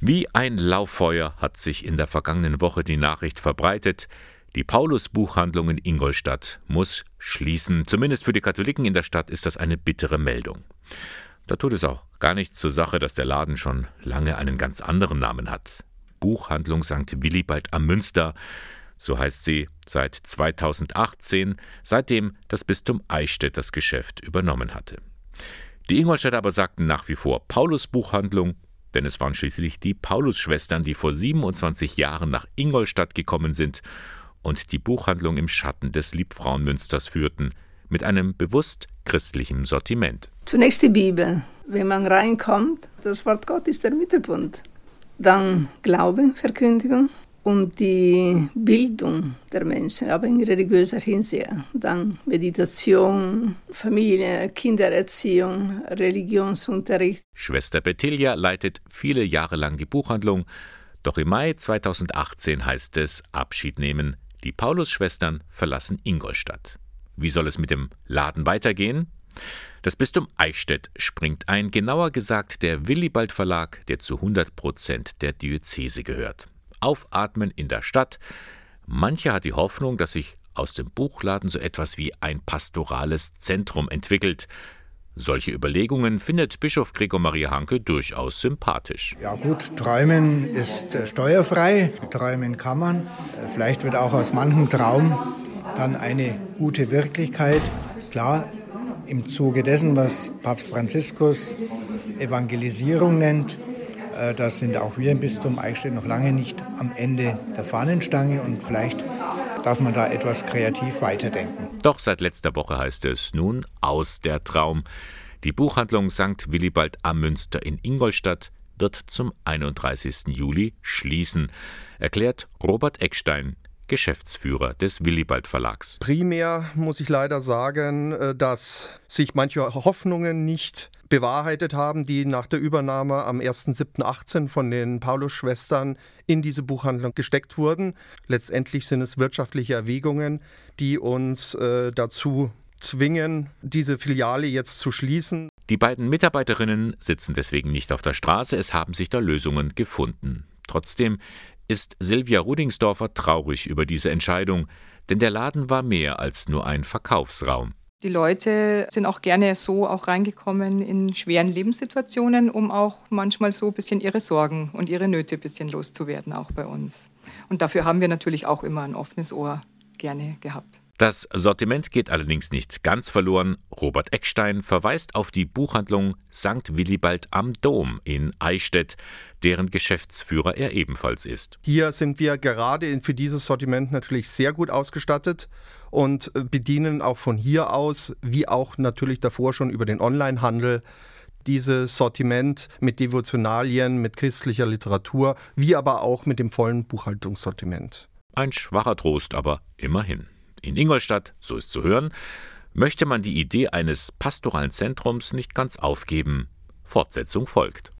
Wie ein Lauffeuer hat sich in der vergangenen Woche die Nachricht verbreitet, die Paulus-Buchhandlung in Ingolstadt muss schließen. Zumindest für die Katholiken in der Stadt ist das eine bittere Meldung. Da tut es auch gar nichts zur Sache, dass der Laden schon lange einen ganz anderen Namen hat. Buchhandlung St. Willibald am Münster, so heißt sie seit 2018, seitdem das Bistum Eichstätt das Geschäft übernommen hatte. Die Ingolstädter aber sagten nach wie vor Paulus Buchhandlung denn es waren schließlich die Paulus-Schwestern, die vor 27 Jahren nach Ingolstadt gekommen sind und die Buchhandlung im Schatten des Liebfrauenmünsters führten, mit einem bewusst christlichen Sortiment. Zunächst die Bibel. Wenn man reinkommt, das Wort Gott ist der Mittelpunkt. Dann Glaube, Verkündigung, und die Bildung der Menschen, aber in religiöser Hinsicht. Dann Meditation, Familie, Kindererziehung, Religionsunterricht. Schwester Bettilia leitet viele Jahre lang die Buchhandlung. Doch im Mai 2018 heißt es Abschied nehmen. Die Paulus-Schwestern verlassen Ingolstadt. Wie soll es mit dem Laden weitergehen? Das Bistum Eichstätt springt ein, genauer gesagt der Willibald Verlag, der zu 100 Prozent der Diözese gehört. Aufatmen in der Stadt. Manche hat die Hoffnung, dass sich aus dem Buchladen so etwas wie ein pastorales Zentrum entwickelt. Solche Überlegungen findet Bischof Gregor Maria Hanke durchaus sympathisch. Ja gut, träumen ist äh, steuerfrei, träumen kann man. Äh, vielleicht wird auch aus manchem Traum dann eine gute Wirklichkeit. Klar, im Zuge dessen, was Papst Franziskus Evangelisierung nennt, da sind auch wir im Bistum Eichstätt noch lange nicht am Ende der Fahnenstange und vielleicht darf man da etwas kreativ weiterdenken. Doch seit letzter Woche heißt es nun aus der Traum. Die Buchhandlung St. Willibald am Münster in Ingolstadt wird zum 31. Juli schließen, erklärt Robert Eckstein, Geschäftsführer des Willibald Verlags. Primär muss ich leider sagen, äh, dass sich manche Hoffnungen nicht bewahrheitet haben, die nach der Übernahme am 1.7.18 von den Paulus-Schwestern in diese Buchhandlung gesteckt wurden. Letztendlich sind es wirtschaftliche Erwägungen, die uns äh, dazu zwingen, diese Filiale jetzt zu schließen. Die beiden Mitarbeiterinnen sitzen deswegen nicht auf der Straße, es haben sich da Lösungen gefunden. Trotzdem ist Silvia Rudingsdorfer traurig über diese Entscheidung, denn der Laden war mehr als nur ein Verkaufsraum. Die Leute sind auch gerne so auch reingekommen in schweren Lebenssituationen, um auch manchmal so ein bisschen ihre Sorgen und ihre Nöte ein bisschen loszuwerden, auch bei uns. Und dafür haben wir natürlich auch immer ein offenes Ohr gerne gehabt. Das Sortiment geht allerdings nicht ganz verloren. Robert Eckstein verweist auf die Buchhandlung St. Willibald am Dom in Eichstätt, deren Geschäftsführer er ebenfalls ist. Hier sind wir gerade für dieses Sortiment natürlich sehr gut ausgestattet und äh, bedienen auch von hier aus, wie auch natürlich davor schon über den Onlinehandel, dieses Sortiment mit Devotionalien, mit christlicher Literatur, wie aber auch mit dem vollen Buchhaltungssortiment. Ein schwacher Trost, aber immerhin. In Ingolstadt, so ist zu hören, möchte man die Idee eines pastoralen Zentrums nicht ganz aufgeben. Fortsetzung folgt.